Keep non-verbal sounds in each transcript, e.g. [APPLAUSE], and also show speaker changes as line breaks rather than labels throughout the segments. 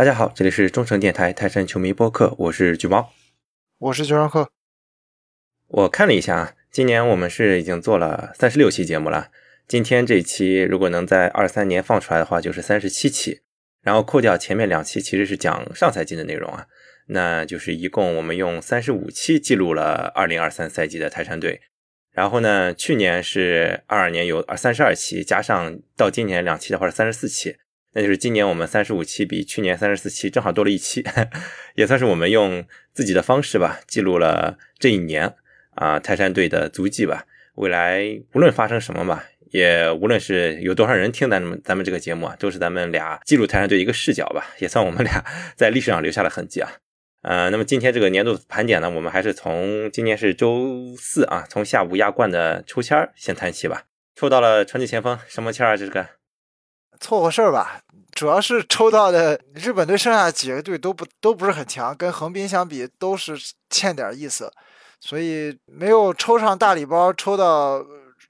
大家好，这里是中诚电台泰山球迷播客，我是橘猫，
我是球上客。
我看了一下啊，今年我们是已经做了三十六期节目了。今天这期如果能在二三年放出来的话，就是三十七期。然后扣掉前面两期，其实是讲上赛季的内容啊，那就是一共我们用三十五期记录了二零二三赛季的泰山队。然后呢，去年是二二年有三十二期，加上到今年两期的话是三十四期。那就是今年我们三十五期比去年三十四期正好多了一期，[LAUGHS] 也算是我们用自己的方式吧，记录了这一年啊泰山队的足迹吧。未来无论发生什么吧，也无论是有多少人听咱们咱们这个节目啊，都是咱们俩记录泰山队一个视角吧，也算我们俩 [LAUGHS] 在历史上留下了痕迹啊。呃，那么今天这个年度盘点呢，我们还是从今年是周四啊，从下午亚冠的抽签先谈起吧。抽到了传奇前锋，什么签啊？这个？
凑合事儿吧，主要是抽到的日本队剩下几个队都不都不是很强，跟横滨相比都是欠点意思，所以没有抽上大礼包，抽到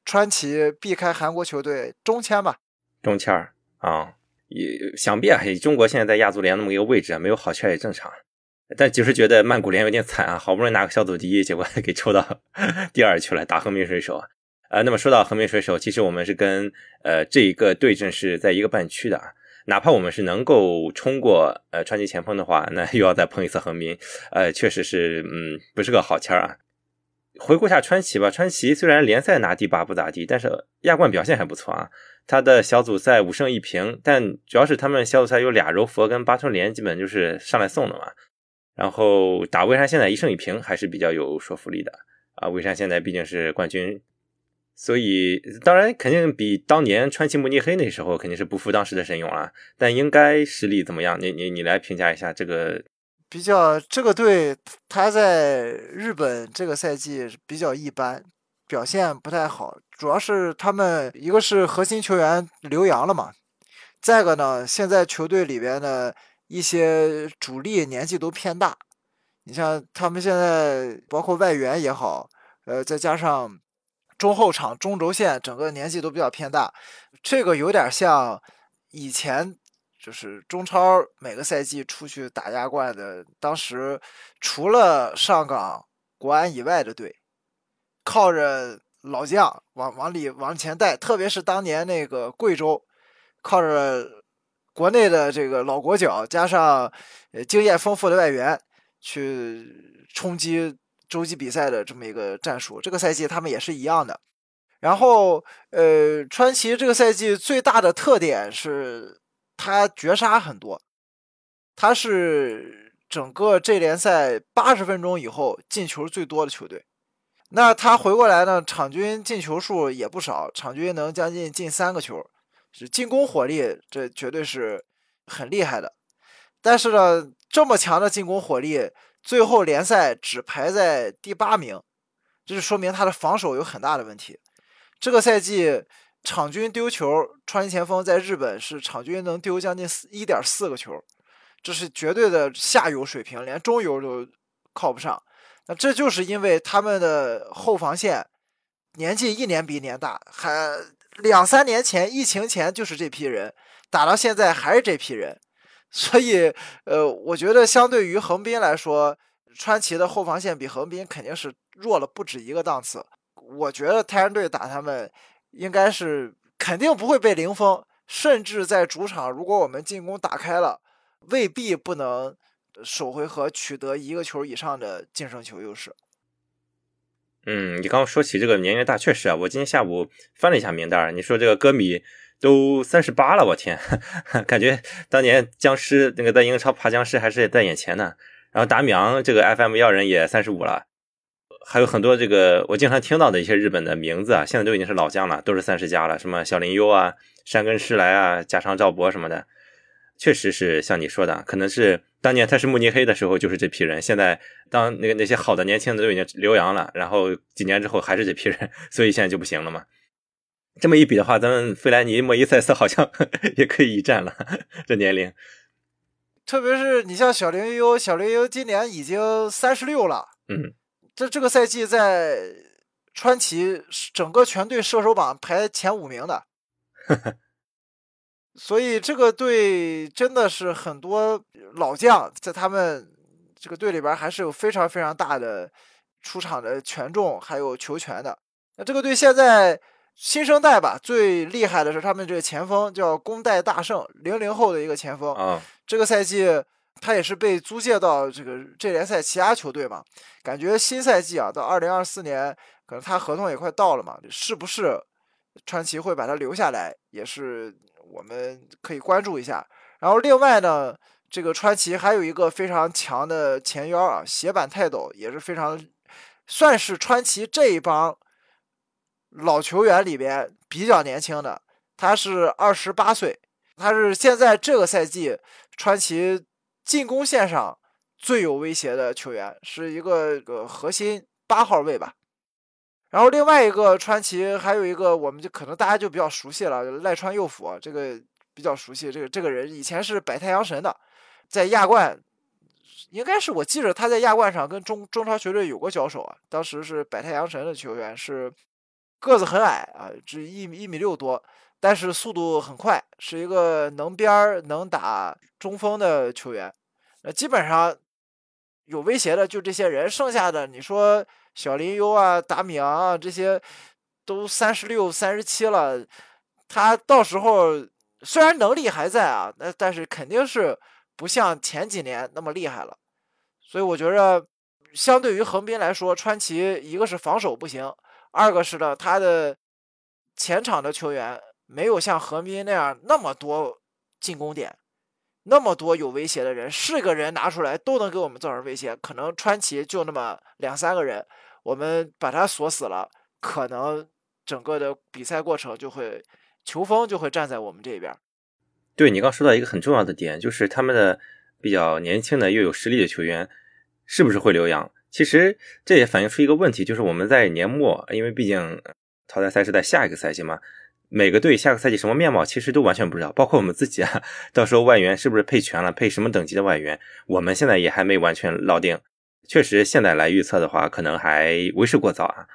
川崎，避开韩国球队中签吧。
中签儿啊，也想必啊，中国现在在亚足联那么一个位置，没有好签也正常。但就是觉得曼谷联有点惨啊，好不容易拿个小组第一，结果给抽到 [LAUGHS] 第二去了，打横滨水手。呃，那么说到横滨水手，其实我们是跟呃这一个对阵是在一个半区的啊。哪怕我们是能够冲过呃川崎前锋的话，那 [LAUGHS] 又要再碰一次横滨，呃，确实是嗯不是个好签啊。回顾一下川崎吧，川崎虽然联赛拿第八不咋地，但是亚冠表现还不错啊。他的小组赛五胜一平，但主要是他们小组赛有俩柔佛跟八村联，基本就是上来送的嘛。然后打蔚山现在一胜一平还是比较有说服力的啊。蔚山现在毕竟是冠军。所以，当然肯定比当年川崎慕尼黑那时候肯定是不负当时的神勇了，但应该实力怎么样？你你你来评价一下这个。
比较这个队，他在日本这个赛季比较一般，表现不太好，主要是他们一个是核心球员留洋了嘛，再一个呢，现在球队里边的一些主力年纪都偏大，你像他们现在包括外援也好，呃，再加上。中后场中轴线整个年纪都比较偏大，这个有点像以前就是中超每个赛季出去打亚冠的，当时除了上港、国安以外的队，靠着老将往往里往前带，特别是当年那个贵州，靠着国内的这个老国脚加上呃经验丰富的外援去冲击。洲际比赛的这么一个战术，这个赛季他们也是一样的。然后，呃，川崎这个赛季最大的特点是他绝杀很多，他是整个这联赛八十分钟以后进球最多的球队。那他回过来呢，场均进球数也不少，场均能将近进三个球，是进攻火力，这绝对是很厉害的。但是呢，这么强的进攻火力。最后联赛只排在第八名，这就说明他的防守有很大的问题。这个赛季场均丢球，川崎前锋在日本是场均能丢将近四一点四个球，这是绝对的下游水平，连中游都靠不上。那这就是因为他们的后防线年纪一年比一年大，还两三年前疫情前就是这批人，打到现在还是这批人。[LAUGHS] 所以，呃，我觉得相对于横滨来说，川崎的后防线比横滨肯定是弱了不止一个档次。我觉得泰山队打他们，应该是肯定不会被零封，甚至在主场，如果我们进攻打开了，未必不能首回合取得一个球以上的净胜球优势。
嗯，你刚刚说起这个年龄大，确实啊，我今天下午翻了一下名单，你说这个歌迷。都三十八了，我天，[LAUGHS] 感觉当年僵尸那个在英超爬僵尸还是在眼前呢。然后达米昂这个 FM 要人也三十五了，还有很多这个我经常听到的一些日本的名字啊，现在都已经是老将了，都是三十加了，什么小林优啊、山根诗来啊、加上赵博什么的，确实是像你说的，可能是当年他是慕尼黑的时候就是这批人，现在当那个那些好的年轻的都已经留洋了，然后几年之后还是这批人，所以现在就不行了嘛。这么一比的话，咱们费莱尼、莫伊塞斯好像 [LAUGHS] 也可以一战了。这年龄，
特别是你像小林优，小林优今年已经三十六了。
嗯，
这这个赛季在川崎整个全队射手榜排前五名的。[LAUGHS] 所以这个队真的是很多老将在他们这个队里边还是有非常非常大的出场的权重，还有球权的。那这个队现在新生代吧，最厉害的是他们这个前锋叫宫代大圣，零零后的一个前锋。
啊，
这个赛季他也是被租借到这个这联赛其他球队嘛，感觉新赛季啊，到二零二四年，可能他合同也快到了嘛，是不是川崎会把他留下来，也是我们可以关注一下。然后另外呢，这个川崎还有一个非常强的前腰啊，斜板泰斗也是非常算是川崎这一帮老球员里边比较年轻的，他是二十八岁，他是现在这个赛季川崎进攻线上最有威胁的球员，是一个个核心八号位吧。然后另外一个川崎还有一个，我们就可能大家就比较熟悉了，赖川佑辅这个。比较熟悉这个这个人，以前是百太阳神的，在亚冠，应该是我记着他在亚冠上跟中中超球队有过交手啊。当时是百太阳神的球员，是个子很矮啊，只一米一米六多，但是速度很快，是一个能边儿能打中锋的球员。那基本上有威胁的就这些人，剩下的你说小林优啊、达米昂啊这些，都三十六、三十七了，他到时候。虽然能力还在啊，那但是肯定是不像前几年那么厉害了。所以我觉着，相对于横滨来说，川崎一个是防守不行，二个是呢，他的前场的球员没有像横滨那样那么多进攻点，那么多有威胁的人，是个人拿出来都能给我们造成威胁。可能川崎就那么两三个人，我们把他锁死了，可能整个的比赛过程就会。球风就会站在我们这边。
对你刚说到一个很重要的点，就是他们的比较年轻的又有实力的球员是不是会留洋？其实这也反映出一个问题，就是我们在年末，因为毕竟淘汰赛是在下一个赛季嘛，每个队下个赛季什么面貌其实都完全不知道，包括我们自己啊，到时候外援是不是配全了，配什么等级的外援，我们现在也还没完全落定。确实，现在来预测的话，可能还为时过早啊。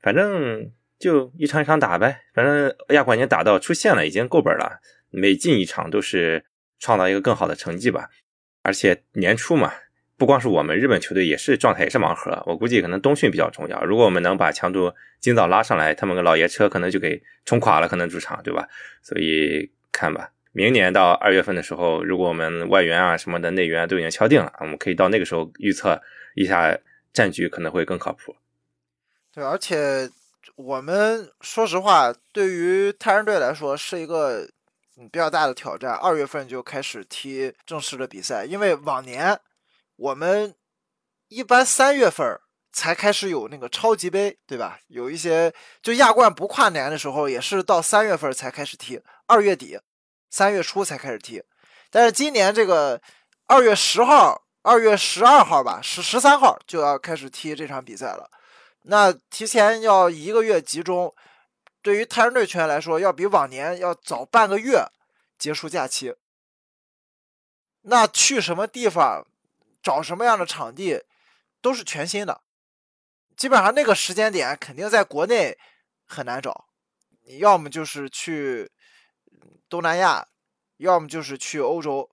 反正。就一场一场打呗，反正亚冠已经打到出线了，已经够本了。每进一场都是创造一个更好的成绩吧。而且年初嘛，不光是我们日本球队也是状态也是盲盒。我估计可能冬训比较重要。如果我们能把强度尽早拉上来，他们个老爷车可能就给冲垮了，可能主场对吧？所以看吧，明年到二月份的时候，如果我们外援啊什么的内援都已经敲定了，我们可以到那个时候预测一下战局，可能会更靠谱。
对，而且。我们说实话，对于泰山队来说是一个比较大的挑战。二月份就开始踢正式的比赛，因为往年我们一般三月份才开始有那个超级杯，对吧？有一些就亚冠不跨年的时候，也是到三月份才开始踢，二月底、三月初才开始踢。但是今年这个二月十号、二月十二号吧，十十三号就要开始踢这场比赛了。那提前要一个月集中，对于泰山队球员来说，要比往年要早半个月结束假期。那去什么地方，找什么样的场地，都是全新的。基本上那个时间点肯定在国内很难找，你要么就是去东南亚，要么就是去欧洲，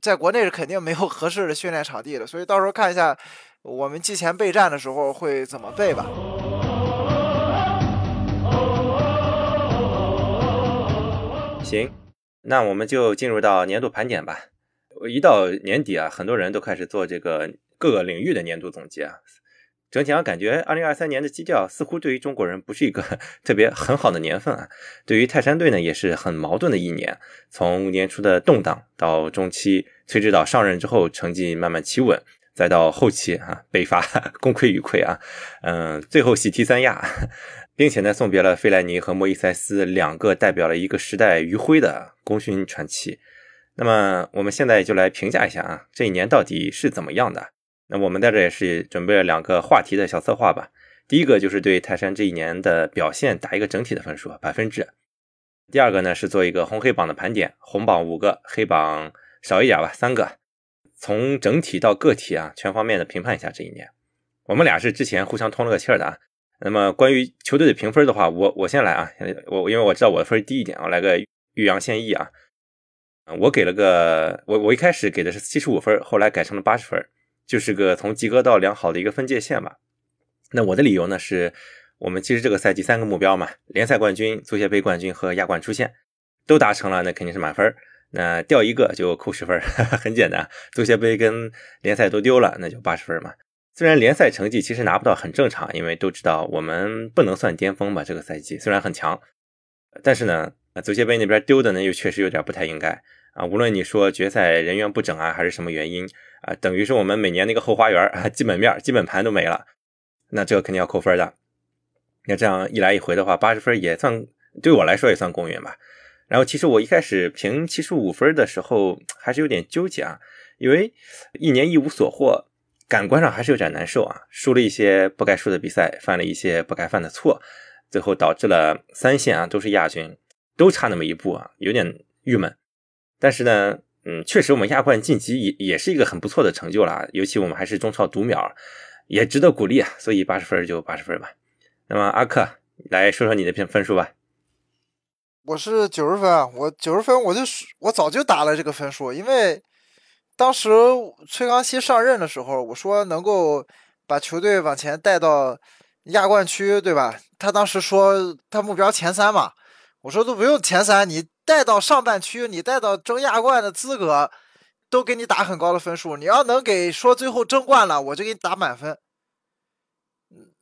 在国内是肯定没有合适的训练场地的。所以到时候看一下。我们季前备战的时候会怎么备吧？
行，那我们就进入到年度盘点吧。一到年底啊，很多人都开始做这个各个领域的年度总结啊。整体上感觉，二零二三年的基调似乎对于中国人不是一个 [LAUGHS] 特别很好的年份啊。对于泰山队呢，也是很矛盾的一年。从年初的动荡到中期，崔指导上任之后，成绩慢慢企稳。再到后期啊，北伐 [LAUGHS] 功亏一篑啊，嗯，最后喜提三亚，并且呢，送别了费莱尼和莫伊塞斯两个代表了一个时代余晖的功勋传奇。那么，我们现在就来评价一下啊，这一年到底是怎么样的？那我们在这也是准备了两个话题的小策划吧。第一个就是对泰山这一年的表现打一个整体的分数，百分制。第二个呢是做一个红黑榜的盘点，红榜五个，黑榜少一点吧，三个。从整体到个体啊，全方面的评判一下这一年。我们俩是之前互相通了个气儿的啊。那么关于球队的评分的话，我我先来啊，我因为我知道我的分低一点，我来个欲扬先抑啊。我给了个我我一开始给的是七十五分，后来改成了八十分，就是个从及格到良好的一个分界线吧。那我的理由呢是，我们其实这个赛季三个目标嘛，联赛冠军、足协杯冠军和亚冠出线都达成了，那肯定是满分。那掉一个就扣十分，[LAUGHS] 很简单。足协杯跟联赛都丢了，那就八十分嘛。虽然联赛成绩其实拿不到很正常，因为都知道我们不能算巅峰吧，这个赛季虽然很强，但是呢，啊足协杯那边丢的呢又确实有点不太应该啊。无论你说决赛人员不整啊，还是什么原因啊，等于是我们每年那个后花园啊，基本面、基本盘都没了，那这个肯定要扣分的。那这样一来一回的话，八十分也算对我来说也算公允吧。然后其实我一开始评七十五分的时候还是有点纠结啊，因为一年一无所获。感官上还是有点难受啊，输了一些不该输的比赛，犯了一些不该犯的错，最后导致了三线啊都是亚军，都差那么一步啊，有点郁闷。但是呢，嗯，确实我们亚冠晋级也也是一个很不错的成就了，尤其我们还是中超独苗，也值得鼓励啊。所以八十分就八十分吧。那么阿克来说说你的评分数吧。
我是九十分，我九十分，我就我早就打了这个分数，因为。当时崔康熙上任的时候，我说能够把球队往前带到亚冠区，对吧？他当时说他目标前三嘛，我说都不用前三，你带到上半区，你带到争亚冠的资格，都给你打很高的分数。你要能给说最后争冠了，我就给你打满分。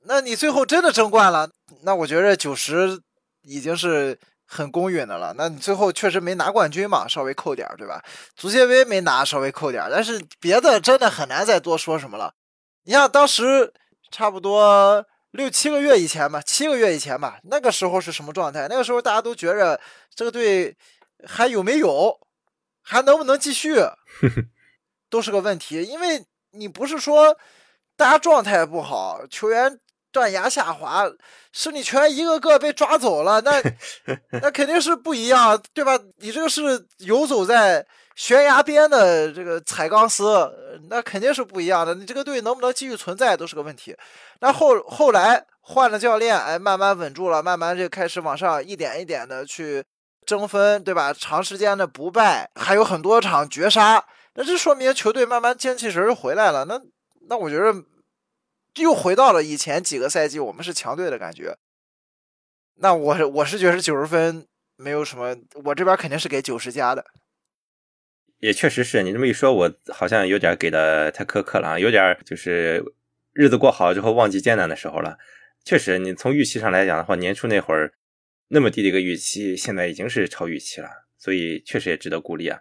那你最后真的争冠了，那我觉得九十已经是。很公允的了，那你最后确实没拿冠军嘛，稍微扣点，对吧？足协杯没拿，稍微扣点，但是别的真的很难再多说什么了。你像当时差不多六七个月以前吧，七个月以前吧，那个时候是什么状态？那个时候大家都觉着这个队还有没有，还能不能继续，[LAUGHS] 都是个问题。因为你不是说大家状态不好，球员。断崖下滑，是你全一个个被抓走了，那 [LAUGHS] 那肯定是不一样，对吧？你这个是游走在悬崖边的这个踩钢丝，那肯定是不一样的。你这个队能不能继续存在都是个问题。那后后来换了教练，哎，慢慢稳住了，慢慢就开始往上一点一点的去争分，对吧？长时间的不败，还有很多场绝杀，那这说明球队慢慢精气神回来了。那那我觉得。又回到了以前几个赛季，我们是强队的感觉。那我我是觉得九十分没有什么，我这边肯定是给九十加的。
也确实是你这么一说，我好像有点给的太苛刻了啊，有点就是日子过好了之后忘记艰难的时候了。确实，你从预期上来讲的话，年初那会儿那么低的一个预期，现在已经是超预期了，所以确实也值得鼓励啊。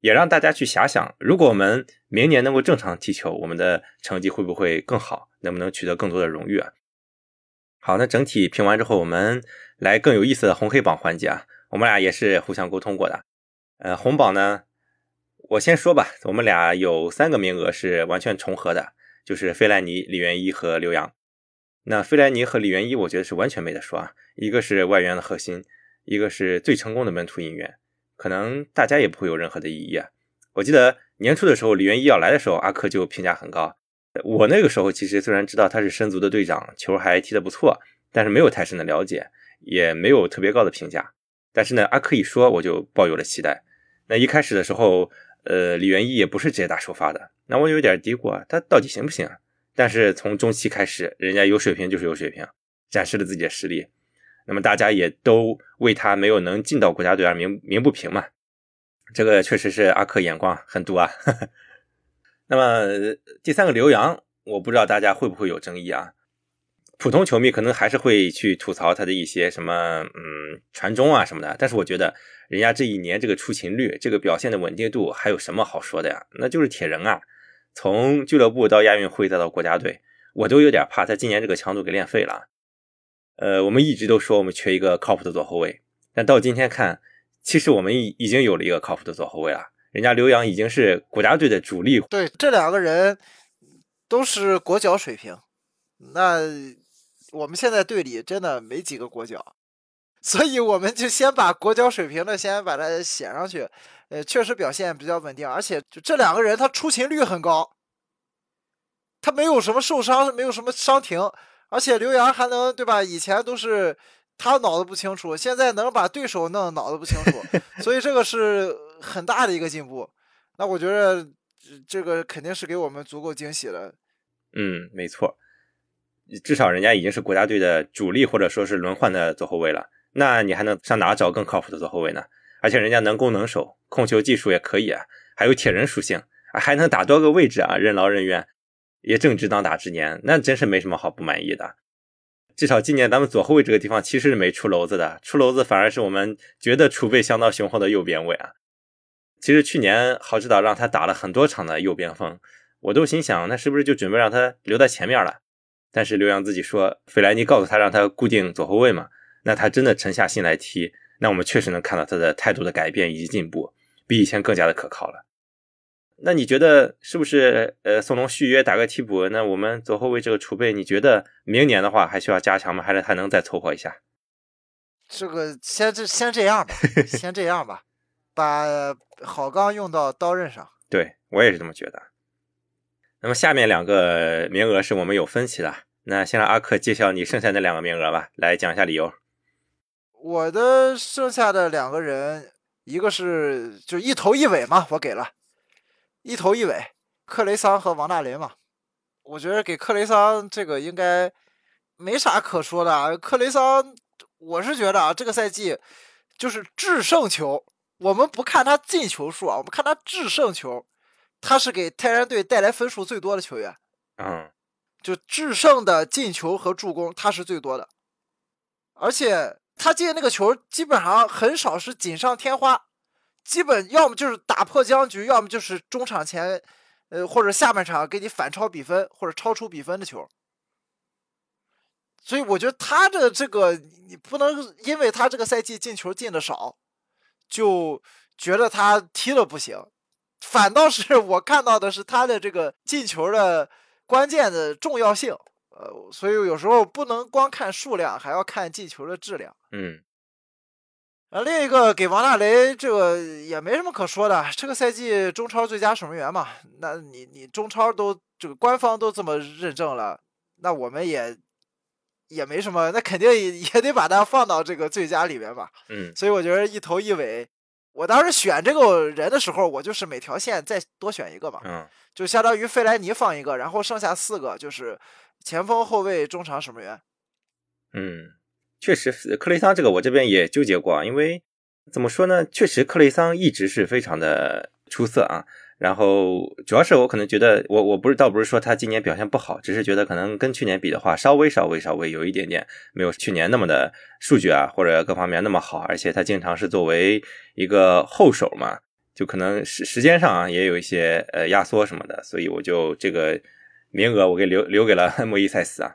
也让大家去遐想，如果我们明年能够正常踢球，我们的成绩会不会更好？能不能取得更多的荣誉啊？好，那整体评完之后，我们来更有意思的红黑榜环节啊。我们俩也是互相沟通过的。呃，红榜呢，我先说吧，我们俩有三个名额是完全重合的，就是费莱尼、李元一和刘洋。那费莱尼和李元一，我觉得是完全没得说啊，一个是外援的核心，一个是最成功的本土引援。可能大家也不会有任何的异议啊！我记得年初的时候，李元一要来的时候，阿克就评价很高。我那个时候其实虽然知道他是申足的队长，球还踢得不错，但是没有太深的了解，也没有特别高的评价。但是呢，阿克一说，我就抱有了期待。那一开始的时候，呃，李元一也不是直接打首发的，那我有点嘀咕啊，他到底行不行？但是从中期开始，人家有水平就是有水平，展示了自己的实力。那么大家也都为他没有能进到国家队而鸣鸣不平嘛，这个确实是阿克眼光很毒啊。[LAUGHS] 那么第三个刘洋，我不知道大家会不会有争议啊？普通球迷可能还是会去吐槽他的一些什么嗯传中啊什么的，但是我觉得人家这一年这个出勤率、这个表现的稳定度，还有什么好说的呀？那就是铁人啊！从俱乐部到亚运会再到国家队，我都有点怕他今年这个强度给练废了。呃，我们一直都说我们缺一个靠谱的左后卫，但到今天看，其实我们已已经有了一个靠谱的左后卫了。人家刘洋已经是国家队的主力。
对，这两个人都是国脚水平。那我们现在队里真的没几个国脚，所以我们就先把国脚水平的先把它写上去。呃，确实表现比较稳定，而且就这两个人他出勤率很高，他没有什么受伤，没有什么伤停。而且刘洋还能对吧？以前都是他脑子不清楚，现在能把对手弄脑子不清楚，所以这个是很大的一个进步。那我觉得这个肯定是给我们足够惊喜的。
嗯，没错，至少人家已经是国家队的主力或者说是轮换的左后卫了。那你还能上哪找更靠谱的左后卫呢？而且人家能攻能守，控球技术也可以啊，还有铁人属性，还能打多个位置啊，任劳任怨，也正值当打之年，那真是没什么好不满意的。至少今年咱们左后卫这个地方其实是没出篓子的，出篓子反而是我们觉得储备相当雄厚的右边卫啊。其实去年郝指导让他打了很多场的右边锋，我都心想，那是不是就准备让他留在前面了？但是刘洋自己说，费莱尼告诉他让他固定左后卫嘛，那他真的沉下心来踢，那我们确实能看到他的态度的改变以及进步，比以前更加的可靠了。那你觉得是不是呃，宋龙续约打个替补？那我们左后卫这个储备，你觉得明年的话还需要加强吗？还是还能再凑合一下？
这个先这先这样吧，先这样吧，把好钢用到刀刃上。
对我也是这么觉得。那么下面两个名额是我们有分歧的，那先让阿克介绍你剩下那两个名额吧，来讲一下理由。
我的剩下的两个人，一个是就一头一尾嘛，我给了。一头一尾，克雷桑和王大雷嘛，我觉得给克雷桑这个应该没啥可说的。啊克雷桑，我是觉得啊，这个赛季就是制胜球，我们不看他进球数啊，我们看他制胜球，他是给泰山队带来分数最多的球员。
嗯，
就制胜的进球和助攻，他是最多的，而且他进那个球基本上很少是锦上添花。基本要么就是打破僵局，要么就是中场前，呃，或者下半场给你反超比分或者超出比分的球。所以我觉得他的这个，你不能因为他这个赛季进球进的少，就觉得他踢的不行。反倒是我看到的是他的这个进球的关键的重要性。呃，所以有时候不能光看数量，还要看进球的质量。
嗯。
啊，另一个给王大雷这个也没什么可说的，这个赛季中超最佳守门员嘛，那你你中超都这个官方都这么认证了，那我们也也没什么，那肯定也也得把他放到这个最佳里面吧。
嗯，
所以我觉得一头一尾，我当时选这个人的时候，我就是每条线再多选一个嘛，
嗯，
就相当于费莱尼放一个，然后剩下四个就是前锋、后卫、中场守门员。
嗯。确实，克雷桑这个我这边也纠结过，因为怎么说呢？确实，克雷桑一直是非常的出色啊。然后主要是我可能觉得，我我不是倒不是说他今年表现不好，只是觉得可能跟去年比的话，稍微稍微稍微有一点点没有去年那么的数据啊或者各方面那么好。而且他经常是作为一个后手嘛，就可能时时间上啊也有一些呃压缩什么的，所以我就这个名额我给留留给了 [LAUGHS] 莫伊塞斯啊。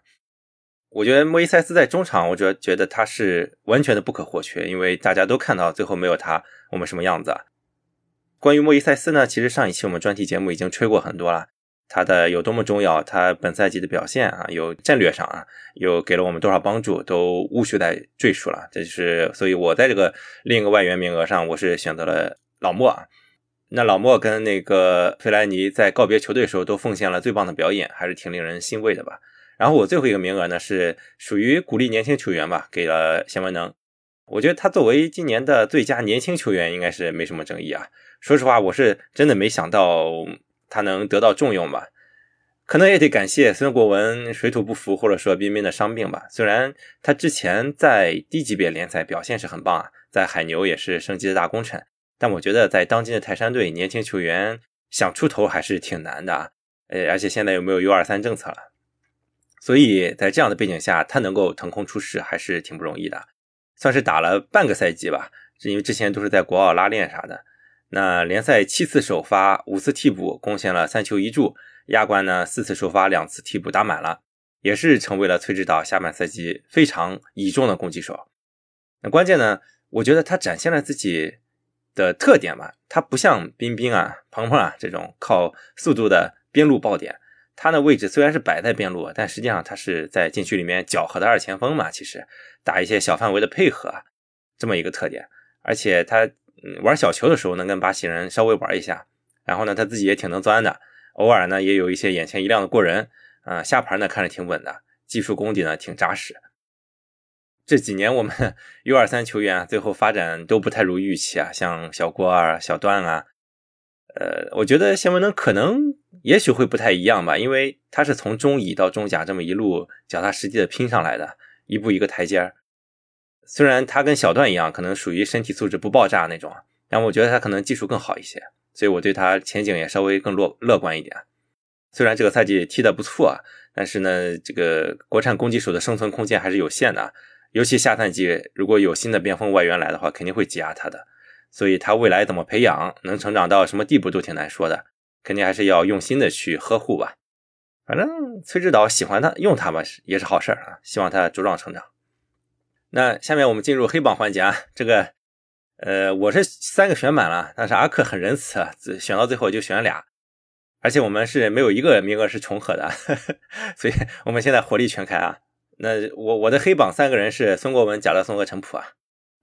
我觉得莫伊塞斯在中场，我主要觉得他是完全的不可或缺，因为大家都看到最后没有他，我们什么样子啊？关于莫伊塞斯呢，其实上一期我们专题节目已经吹过很多了，他的有多么重要，他本赛季的表现啊，有战略上啊，有给了我们多少帮助，都无需再赘述了。这就是，所以我在这个另一个外援名额上，我是选择了老莫啊。那老莫跟那个费莱尼在告别球队时候都奉献了最棒的表演，还是挺令人欣慰的吧。然后我最后一个名额呢是属于鼓励年轻球员吧，给了谢文能。我觉得他作为今年的最佳年轻球员应该是没什么争议啊。说实话，我是真的没想到他能得到重用吧。可能也得感谢孙国文水土不服，或者说彬彬的伤病吧。虽然他之前在低级别联赛表现是很棒啊，在海牛也是升级的大功臣，但我觉得在当今的泰山队，年轻球员想出头还是挺难的啊。呃，而且现在又没有 U 二三政策了。所以在这样的背景下，他能够腾空出世还是挺不容易的，算是打了半个赛季吧。是因为之前都是在国奥拉练啥的。那联赛七次首发，五次替补，贡献了三球一助。亚冠呢，四次首发，两次替补打满了，也是成为了崔指导下半赛季非常倚重的攻击手。那关键呢，我觉得他展现了自己的特点吧。他不像彬彬啊、鹏鹏啊这种靠速度的边路爆点。他的位置虽然是摆在边路，但实际上他是在禁区里面搅和的二前锋嘛。其实打一些小范围的配合，这么一个特点。而且他玩小球的时候能跟巴西人稍微玩一下，然后呢他自己也挺能钻的，偶尔呢也有一些眼前一亮的过人啊。下盘呢看着挺稳的，技术功底呢挺扎实。这几年我们 [LAUGHS] U 二三球员啊，最后发展都不太如预期啊，像小郭啊、小段啊，呃，我觉得谢文能可能也许会不太一样吧，因为他是从中乙到中甲这么一路脚踏实地的拼上来的，一步一个台阶儿。虽然他跟小段一样，可能属于身体素质不爆炸那种，但我觉得他可能技术更好一些，所以我对他前景也稍微更乐乐观一点。虽然这个赛季踢得不错啊，但是呢，这个国产攻击手的生存空间还是有限的，尤其下赛季如果有新的边锋外援来的话，肯定会挤压他的。所以他未来怎么培养，能成长到什么地步都挺难说的，肯定还是要用心的去呵护吧。反正崔指导喜欢他，用他吧，也是好事儿啊。希望他茁壮成长。那下面我们进入黑榜环节啊，这个呃，我是三个选满了，但是阿克很仁慈，选到最后就选俩。而且我们是没有一个名额是重合的，[LAUGHS] 所以我们现在火力全开啊！那我我的黑榜三个人是孙国文、贾乐松和陈普啊。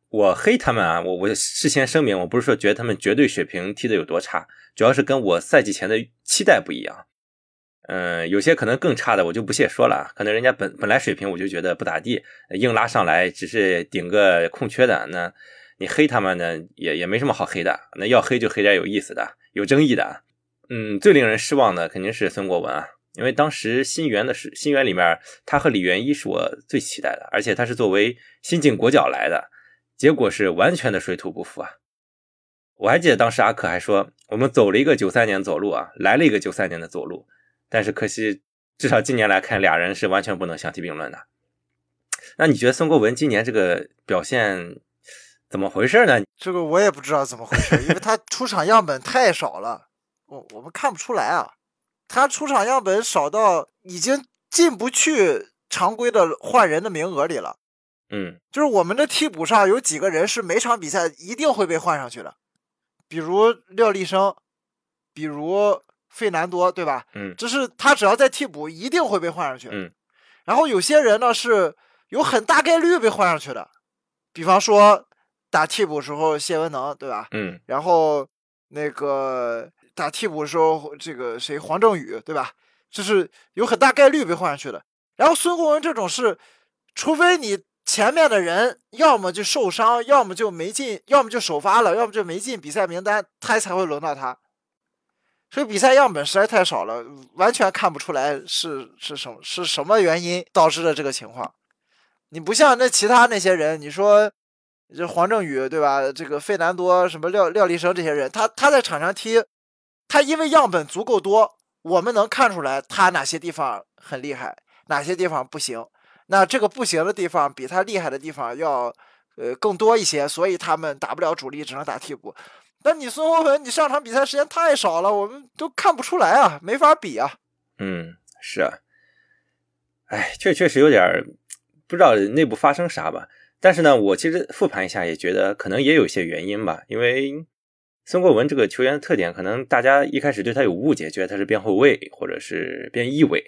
我黑他们啊，我我事先声明，我不是说觉得他们绝对水平踢的有多差，主要是跟我赛季前的期待不一样。嗯，有些可能更差的我就不屑说了，可能人家本本来水平我就觉得不咋地，硬拉上来只是顶个空缺的，那你黑他们呢也也没什么好黑的，那要黑就黑点有意思的、有争议的。嗯，最令人失望的肯定是孙国文啊，因为当时新源的是新源里面，他和李元一是我最期待的，而且他是作为新晋国脚来的，结果是完全的水土不服啊！我还记得当时阿克还说，我们走了一个九三年走路啊，来了一个九三年的走路，但是可惜，至少今年来看，俩人是完全不能相提并论的。那你觉得孙国文今年这个表现怎么回事呢？
这个我也不知道怎么回事，因为他出场样本太少了。我我们看不出来啊，他出场样本少到已经进不去常规的换人的名额里了。
嗯，
就是我们的替补上有几个人是每场比赛一定会被换上去的，比如廖立生，比如费南多，对吧？
嗯，
就是他只要在替补一定会被换上去。
嗯，
然后有些人呢是有很大概率被换上去的，比方说打替补时候谢文能，对吧？
嗯，
然后那个。打替补的时候，这个谁黄正宇对吧？就是有很大概率被换上去的。然后孙国文这种是，除非你前面的人要么就受伤，要么就没进，要么就首发了，要么就没进比赛名单，他才会轮到他。所以比赛样本实在太少了，完全看不出来是是什么是什么原因导致的这个情况。你不像那其他那些人，你说这黄正宇对吧？这个费南多什么廖廖立生这些人，他他在场上踢。他因为样本足够多，我们能看出来他哪些地方很厉害，哪些地方不行。那这个不行的地方比他厉害的地方要呃更多一些，所以他们打不了主力，只能打替补。但你孙国文，你上场比赛时间太少了，我们都看不出来啊，没法比啊。
嗯，是啊，哎，确确实有点不知道内部发生啥吧。但是呢，我其实复盘一下，也觉得可能也有一些原因吧，因为。孙国文这个球员的特点，可能大家一开始对他有误解，觉得他是边后卫或者是边翼卫，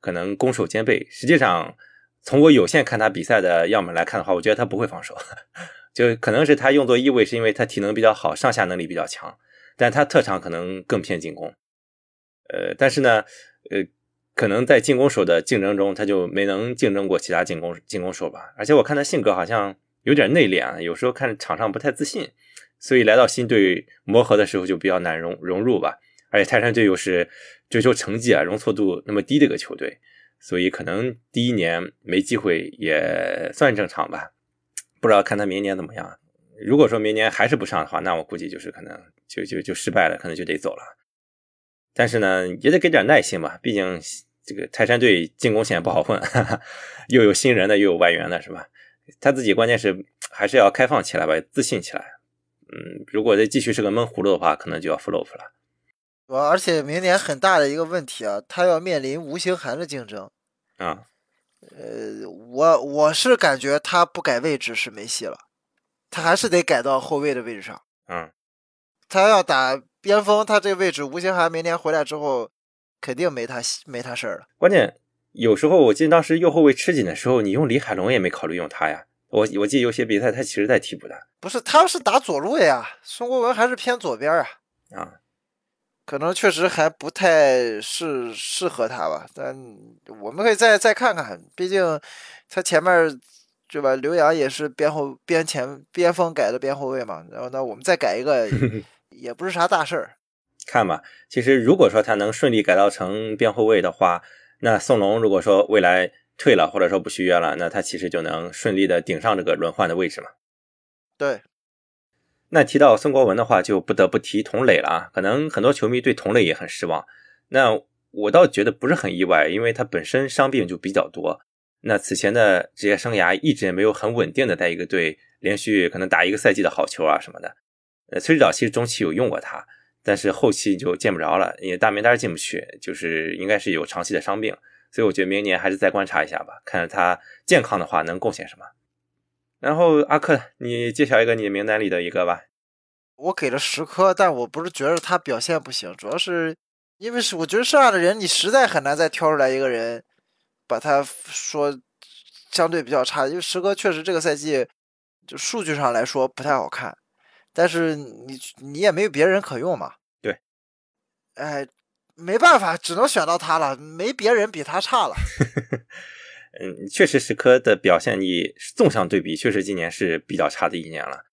可能攻守兼备。实际上，从我有限看他比赛的样本来看的话，我觉得他不会防守，[LAUGHS] 就可能是他用作翼卫，是因为他体能比较好，上下能力比较强，但他特长可能更偏进攻。呃，但是呢，呃，可能在进攻手的竞争中，他就没能竞争过其他进攻进攻手吧。而且我看他性格好像有点内敛，有时候看场上不太自信。所以来到新队磨合的时候就比较难融融入吧，而且泰山队又是追求成绩啊，容错度那么低的一个球队，所以可能第一年没机会也算正常吧。不知道看他明年怎么样。如果说明年还是不上的话，那我估计就是可能就就就失败了，可能就得走了。但是呢，也得给点耐心吧，毕竟这个泰山队进攻线不好混，哈 [LAUGHS] 哈又有新人的，又有外援的，是吧？他自己关键是还是要开放起来吧，自信起来。嗯，如果再继续是个闷葫芦的话，可能就要 flop 了。
我而且明年很大的一个问题啊，他要面临吴兴涵的竞争
啊。
呃，我我是感觉他不改位置是没戏了，他还是得改到后卫的位置上。
嗯，
他要打边锋，他这个位置吴兴涵明年回来之后，肯定没他没他事儿了。
关键有时候我记得当时右后卫吃紧的时候，你用李海龙也没考虑用他呀。我我记得有些比赛他其实在替补的，
不是他是打左路呀，孙国文还是偏左边啊，
啊，
可能确实还不太适适合他吧，但我们可以再再看看，毕竟他前面对吧？刘洋也是边后边前边锋改的边后卫嘛，然后那我们再改一个，[LAUGHS] 也不是啥大事儿。
看吧，其实如果说他能顺利改造成边后卫的话，那宋龙如果说未来退了或者说不续约了，那他其实就能顺利的顶上这个轮换的位置嘛。
对。
那提到孙国文的话，就不得不提童磊了啊。可能很多球迷对童磊也很失望。那我倒觉得不是很意外，因为他本身伤病就比较多。那此前的职业生涯一直也没有很稳定的在一个队连续可能打一个赛季的好球啊什么的。呃，崔指导其实中期有用过他，但是后期就见不着了，因为大名单进不去，就是应该是有长期的伤病。所以我觉得明年还是再观察一下吧，看看他健康的话能贡献什么。然后阿克，你揭晓一个你名单里的一个吧。
我给了十颗，但我不是觉得他表现不行，主要是因为是我觉得剩下的人你实在很难再挑出来一个人，把他说相对比较差。因为十颗确实这个赛季就数据上来说不太好看，但是你你也没有别人可用嘛。
对，
哎，没办法，只能选到他了，没别人比他差了。[LAUGHS]
嗯，确实，石科的表现你纵向对比，确实今年是比较差的一年了。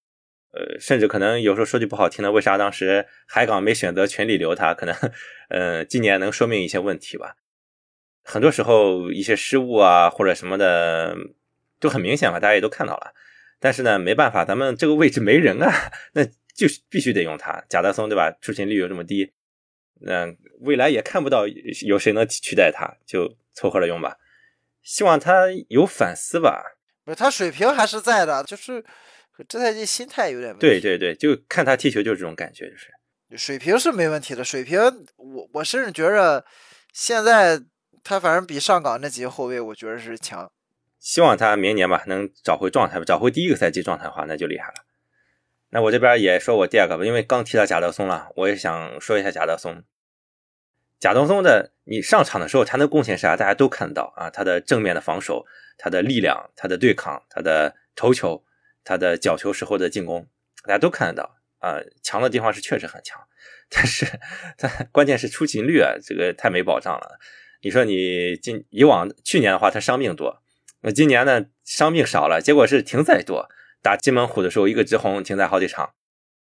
呃，甚至可能有时候说句不好听的，为啥当时海港没选择全力留他？可能，呃，今年能说明一些问题吧。很多时候一些失误啊或者什么的都很明显吧，大家也都看到了。但是呢，没办法，咱们这个位置没人啊，[LAUGHS] 那就是必须得用他。贾德松对吧？出勤率又这么低，那未来也看不到有谁能取代他，就凑合着用吧。希望他有反思吧，
不是他水平还是在的，就是这赛季心态有点问题。
对对对，就看他踢球就是这种感觉，就是
水平是没问题的，水平我我甚至觉着现在他反正比上港那几个后卫，我觉得是强。
希望他明年吧能找回状态吧，找回第一个赛季状态的话，那就厉害了。那我这边也说我第二个吧，因为刚提到贾德松了，我也想说一下贾德松。贾东松的，你上场的时候他的贡献啥？大家都看得到啊，他的正面的防守，他的力量，他的对抗，他的头球，他的角球时候的进攻，大家都看得到啊。强的地方是确实很强，但是他关键是出勤率啊，这个太没保障了。你说你今以往去年的话他伤病多，那今年呢伤病少了，结果是停赛多。打金门虎的时候一个直红停赛好几场，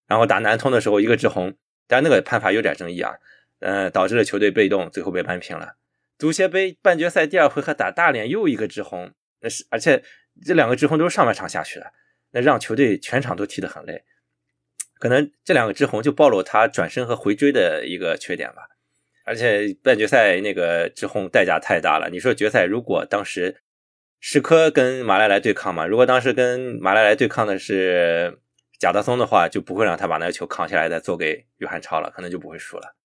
然后打南通的时候一个直红，但那个判罚有点争议啊。呃，导致了球队被动，最后被扳平了。足协杯半决赛第二回合打大连又一个直红，那是而且这两个直红都是上半场下去的，那让球队全场都踢得很累。可能这两个直红就暴露他转身和回追的一个缺点吧。而且半决赛那个直红代价太大了。你说决赛如果当时石科跟马来莱对抗嘛，如果当时跟马来莱对抗的是贾德松的话，就不会让他把那个球扛下来再做给约翰超了，可能就不会输了。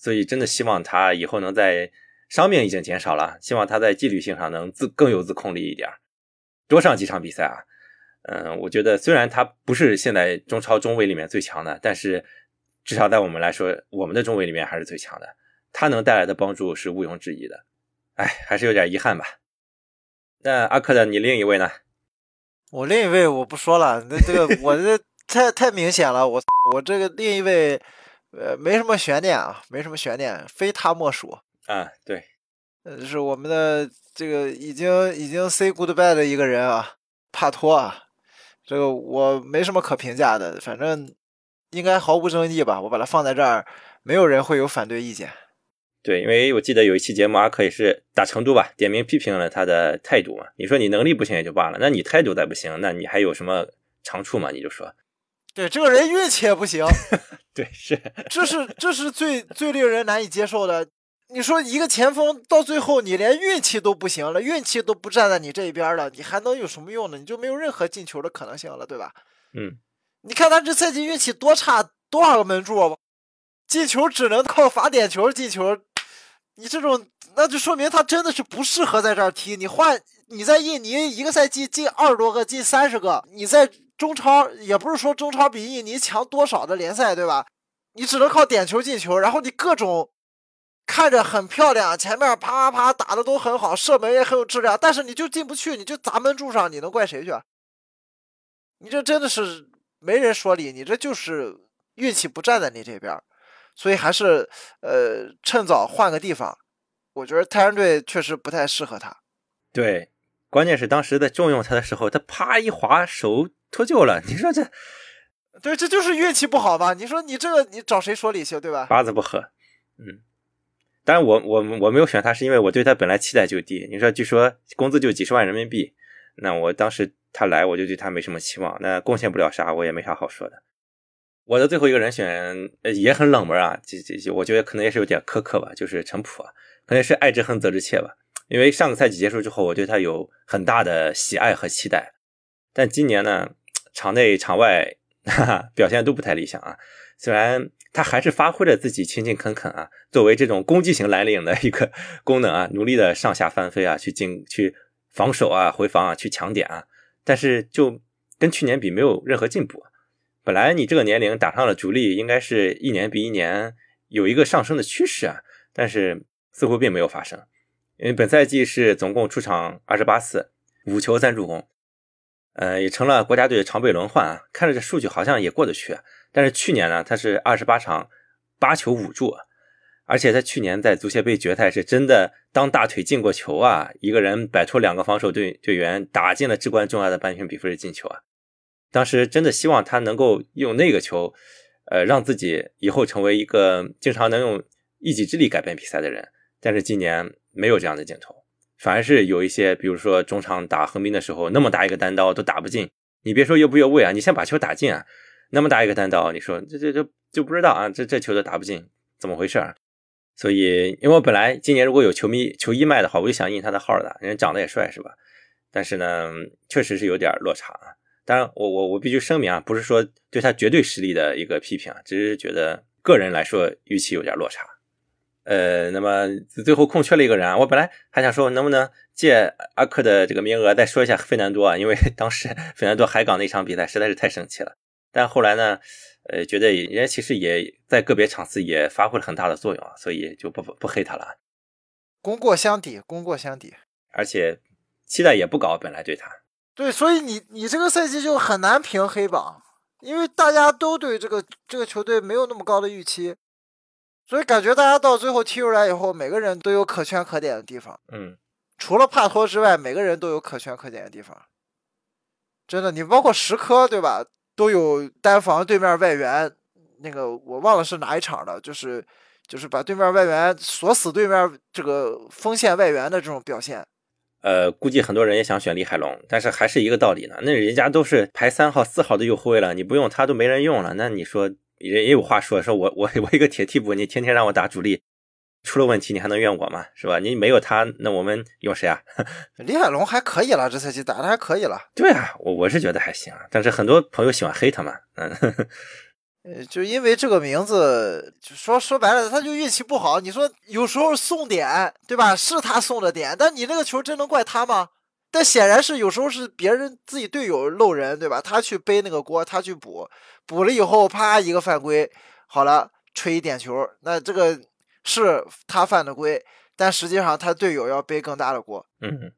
所以真的希望他以后能在伤病已经减少了，希望他在纪律性上能自更有自控力一点，多上几场比赛啊。嗯，我觉得虽然他不是现在中超中卫里面最强的，但是至少在我们来说，我们的中卫里面还是最强的。他能带来的帮助是毋庸置疑的。哎，还是有点遗憾吧。那阿克的你另一位呢？
我另一位我不说了，那这个我这太太明显了，我我这个另一位。呃，没什么悬念啊，没什么悬念，非他莫属
啊。对，
呃，是我们的这个已经已经 say goodbye 的一个人啊，帕托啊。这个我没什么可评价的，反正应该毫无争议吧。我把它放在这儿，没有人会有反对意见。
对，因为我记得有一期节目，阿克也是打成都吧，点名批评了他的态度嘛。你说你能力不行也就罢了，那你态度再不行，那你还有什么长处嘛？你就说。
对，这个人运气也不行。
对，是，
这是这是最最令人难以接受的。你说一个前锋到最后你连运气都不行了，运气都不站在你这一边了，你还能有什么用呢？你就没有任何进球的可能性了，对吧？
嗯，
你看他这赛季运气多差，多少个门柱，进球只能靠罚点球进球。你这种，那就说明他真的是不适合在这儿踢。你换你在印尼一个赛季进二十多个，进三十个，你在。中超也不是说中超比印尼强多少的联赛，对吧？你只能靠点球进球，然后你各种看着很漂亮，前面啪啪啪打的都很好，射门也很有质量，但是你就进不去，你就砸门柱上，你能怪谁去？你这真的是没人说理，你这就是运气不站在你这边，所以还是呃趁早换个地方。我觉得泰山队确实不太适合他。
对。关键是当时在重用他的时候，他啪一滑手脱臼了。你说这，
对，这就是运气不好吧？你说你这个你找谁说理去，对吧？
八字不合，嗯。当然，我我我没有选他，是因为我对他本来期待就低。你说，据说工资就几十万人民币，那我当时他来，我就对他没什么期望。那贡献不了啥，我也没啥好说的。我的最后一个人选也很冷门啊，这这我觉得可能也是有点苛刻吧，就是陈普啊，可能是爱之恨责之切吧。因为上个赛季结束之后，我对他有很大的喜爱和期待，但今年呢，场内场外哈哈表现都不太理想啊。虽然他还是发挥了自己勤勤恳恳啊，作为这种攻击型蓝领的一个 [LAUGHS] 功能啊，努力的上下翻飞啊，去进去防守啊，回防啊，去抢点啊，但是就跟去年比没有任何进步。本来你这个年龄打上了主力，应该是一年比一年有一个上升的趋势啊，但是似乎并没有发生。因为本赛季是总共出场二十八次，五球三助攻，呃，也成了国家队常备轮换啊。看着这数据好像也过得去，但是去年呢，他是二十八场八球五助，而且他去年在足协杯决赛是真的当大腿进过球啊，一个人摆脱两个防守队队员，打进了至关重要的半圈比分的进球啊。当时真的希望他能够用那个球，呃，让自己以后成为一个经常能用一己之力改变比赛的人，但是今年。没有这样的镜头，反而是有一些，比如说中场打横滨的时候，那么大一个单刀都打不进。你别说越不越位啊，你先把球打进啊！那么大一个单刀，你说这这这就不知道啊，这这球都打不进，怎么回事？所以，因为我本来今年如果有球迷球衣卖的话，我就想印他的号的，人长得也帅是吧？但是呢，确实是有点落差啊。当然，我我我必须声明啊，不是说对他绝对实力的一个批评啊，只是觉得个人来说预期有点落差。呃，那么最后空缺了一个人，我本来还想说能不能借阿克的这个名额再说一下费南多啊，因为 [LAUGHS] 当时费南多海港那场比赛实在是太生气了。但后来呢，呃，觉得人家其实也在个别场次也发挥了很大的作用啊，所以就不不黑他了。
功过相抵，功过相抵，
而且期待也不高，本来对他。
对，所以你你这个赛季就很难评黑榜，因为大家都对这个这个球队没有那么高的预期。所以感觉大家到最后踢出来以后，每个人都有可圈可点的地方。
嗯，
除了帕托之外，每个人都有可圈可点的地方。真的，你包括石科对吧，都有单防对面外援，那个我忘了是哪一场了，就是就是把对面外援锁死，对面这个锋线外援的这种表现。
呃，估计很多人也想选李海龙，但是还是一个道理呢。那人家都是排三号、四号的右后卫了，你不用他都没人用了，那你说？也也有话说，说我我我一个铁替补，你天天让我打主力，出了问题你还能怨我吗？是吧？你没有他，那我们有谁啊？[LAUGHS]
李海龙还可以了，这赛季打的还可以了。
对啊，我我是觉得还行，但是很多朋友喜欢黑他嘛，嗯，
呃，就因为这个名字，就说说白了，他就运气不好。你说有时候送点，对吧？是他送的点，但你这个球真能怪他吗？但显然是有时候是别人自己队友漏人，对吧？他去背那个锅，他去补，补了以后啪一个犯规，好了吹一点球，那这个是他犯的规，但实际上他队友要背更大的锅。
嗯，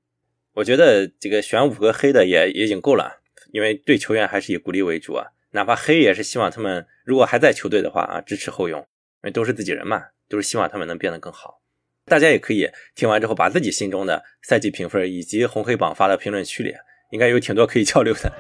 我觉得这个选五个黑的也也已经够了，因为对球员还是以鼓励为主啊，哪怕黑也是希望他们如果还在球队的话啊，支持后用，因为都是自己人嘛，都是希望他们能变得更好。大家也可以听完之后，把自己心中的赛季评分以及红黑榜发到评论区里，应该有挺多可以交流的。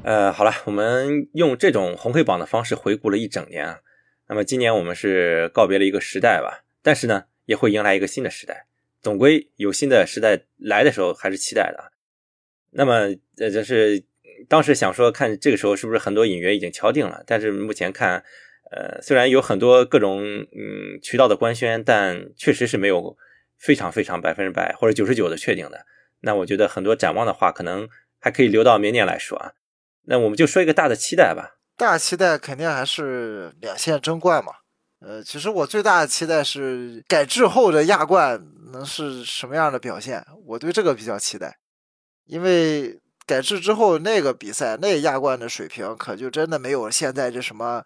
[LAUGHS] 呃，好了，我们用这种红黑榜的方式回顾了一整年啊。那么今年我们是告别了一个时代吧，但是呢，也会迎来一个新的时代。总归有新的时代来的时候，还是期待的。那么，呃，这是。当时想说，看这个时候是不是很多引援已经敲定了？但是目前看，呃，虽然有很多各种嗯渠道的官宣，但确实是没有非常非常百分之百或者九十九的确定的。那我觉得很多展望的话，可能还可以留到明年来说啊。那我们就说一个大的期待吧。
大期待肯定还是两线争冠嘛。呃，其实我最大的期待是改制后的亚冠能是什么样的表现？我对这个比较期待，因为。改制之后，那个比赛那亚冠的水平可就真的没有现在这什么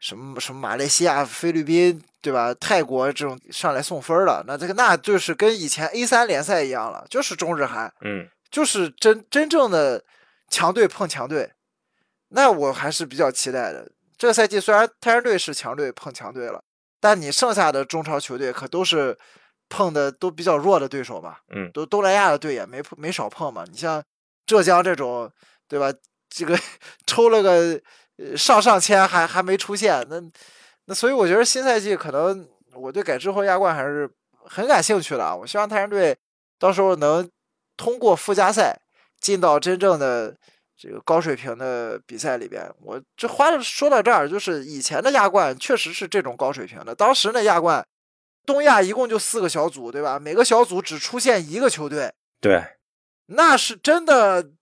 什么什么马来西亚、菲律宾，对吧？泰国这种上来送分了，那这个那就是跟以前 A 三联赛一样了，就是中日韩，
嗯，
就是真真正的强队碰强队。那我还是比较期待的。这个赛季虽然泰山队是强队碰强队了，但你剩下的中超球队可都是碰的都比较弱的对手嘛，
嗯，
都东南亚的队也没没少碰嘛。你像浙江这种，对吧？这个抽了个上上签还还没出现，那那所以我觉得新赛季可能我对改制后亚冠还是很感兴趣的啊。我希望泰山队到时候能通过附加赛进到真正的。这个高水平的比赛里边，我这话说到这儿，就是以前的亚冠确实是这种高水平的。当时那亚冠，东亚一共就四个小组，对吧？每个小组只出现一个球队，
对，
那是真的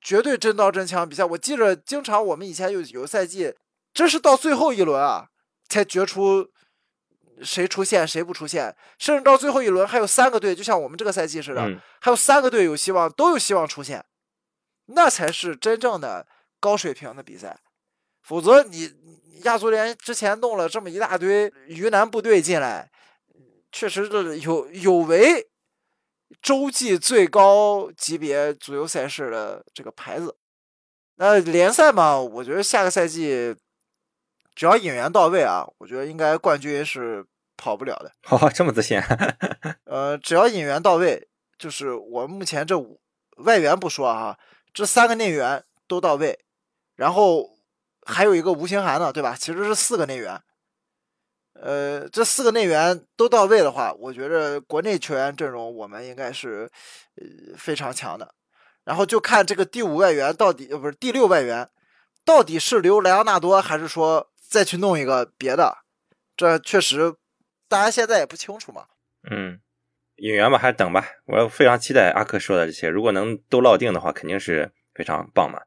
绝对真刀真枪比赛。我记着，经常我们以前有有赛季，真是到最后一轮啊，才决出谁出现谁不出现，甚至到最后一轮还有三个队，就像我们这个赛季似的，还有三个队有希望，都有希望出现。那才是真正的高水平的比赛，否则你亚足联之前弄了这么一大堆鱼腩部队进来，确实是有有违洲际最高级别足球赛事的这个牌子。那联赛嘛，我觉得下个赛季只要引援到位啊，我觉得应该冠军是跑不了的。[LAUGHS]
哦，这么自信？[LAUGHS]
呃，只要引援到位，就是我目前这五外援不说啊。这三个内援都到位，然后还有一个吴兴涵呢，对吧？其实是四个内援。呃，这四个内援都到位的话，我觉着国内球员阵容我们应该是呃非常强的。然后就看这个第五外援到底，呃不是第六外援，到底是留莱昂纳多，还是说再去弄一个别的？这确实大家现在也不清楚嘛。
嗯。引援吧，还是等吧。我非常期待阿克说的这些，如果能都落定的话，肯定是非常棒嘛。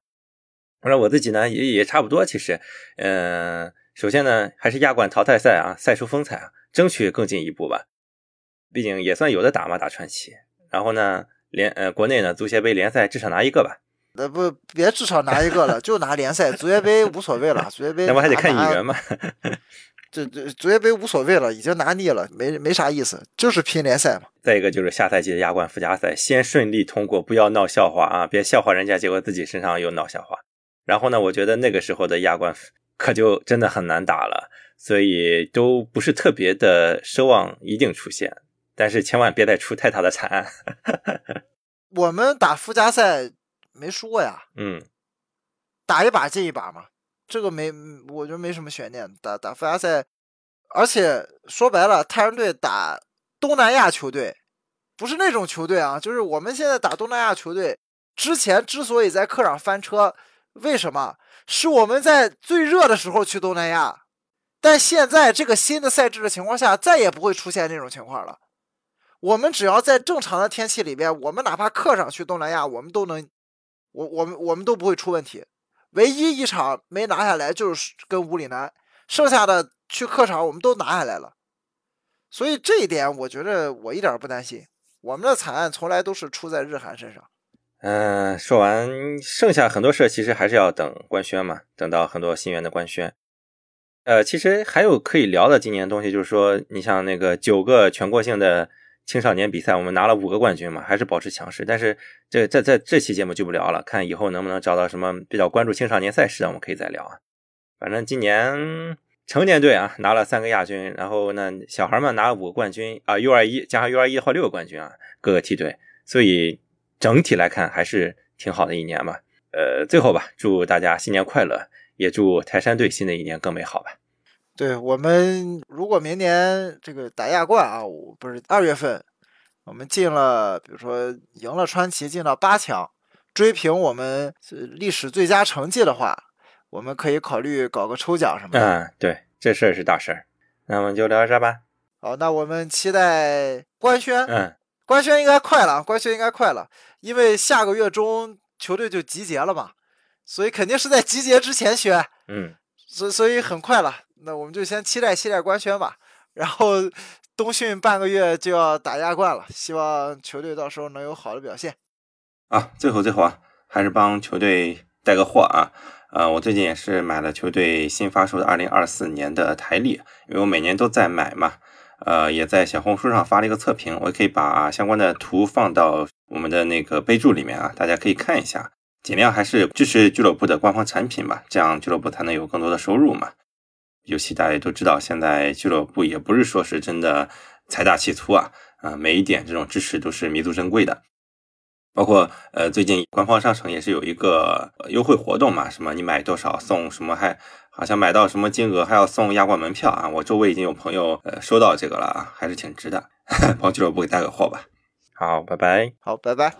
反正我自己呢，也也差不多。其实，嗯，首先呢，还是亚冠淘汰赛啊，赛出风采啊，争取更进一步吧。毕竟也算有的打嘛，打传奇。然后呢，联呃，国内呢，足协杯联赛至少拿一个吧。
那不别至少拿一个了，就拿联赛，足协杯无所谓了。足协杯
那不还得看引援吗？
这这足协杯无所谓了，已经拿腻了，没没啥意思，就是拼联赛嘛。
再一个就是下赛季的亚冠附加赛，先顺利通过，不要闹笑话啊！别笑话人家，结果自己身上又闹笑话。然后呢，我觉得那个时候的亚冠可就真的很难打了，所以都不是特别的奢望一定出现，但是千万别再出太大的惨案。[LAUGHS]
我们打附加赛没输过呀，
嗯，
打一把进一把嘛。这个没，我觉得没什么悬念。打打附加赛，而且说白了，太阳队打东南亚球队，不是那种球队啊。就是我们现在打东南亚球队，之前之所以在客场翻车，为什么？是我们在最热的时候去东南亚，但现在这个新的赛制的情况下，再也不会出现这种情况了。我们只要在正常的天气里边，我们哪怕客场去东南亚，我们都能，我我们我们都不会出问题。唯一一场没拿下来就是跟武里南，剩下的去客场我们都拿下来了，所以这一点我觉得我一点不担心。我们的惨案从来都是出在日韩身上。
嗯，说完剩下很多事其实还是要等官宣嘛，等到很多新员的官宣。呃，其实还有可以聊的今年东西，就是说你像那个九个全国性的。青少年比赛，我们拿了五个冠军嘛，还是保持强势。但是这在在这期节目就不聊了，看以后能不能找到什么比较关注青少年赛事的，我们可以再聊啊。反正今年成年队啊拿了三个亚军，然后呢小孩们拿了五个冠军啊，U 二一加上 U 二一的话六个冠军啊，各个梯队。所以整体来看还是挺好的一年嘛。呃，最后吧，祝大家新年快乐，也祝泰山队新的一年更美好吧。
对我们，如果明年这个打亚冠啊，不是二月份，我们进了，比如说赢了川崎，进到八强，追平我们历史最佳成绩的话，我们可以考虑搞个抽奖什么的。
嗯，对，这事儿是大事儿。那我们就聊到这吧。
好，那我们期待官宣。
嗯，
官宣应该快了，官宣应该快了，因为下个月中球队就集结了嘛，所以肯定是在集结之前宣。
嗯，
所所以很快了。那我们就先期待期待官宣吧，然后冬训半个月就要打亚冠了，希望球队到时候能有好的表现。
啊，最后最后啊，还是帮球队带个货啊，呃，我最近也是买了球队新发售的二零二四年的台历，因为我每年都在买嘛，呃，也在小红书上发了一个测评，我也可以把相关的图放到我们的那个备注里面啊，大家可以看一下，尽量还是支持俱乐部的官方产品吧，这样俱乐部才能有更多的收入嘛。尤其大家都知道，现在俱乐部也不是说是真的财大气粗啊，啊，每一点这种支持都是弥足珍贵的。包括呃，最近官方商城也是有一个优惠活动嘛，什么你买多少送什么，还啊，想买到什么金额，还要送亚冠门票啊。我周围已经有朋友呃收到这个了啊，还是挺值的。帮俱乐部给带个货吧。好，拜拜。
好，拜拜。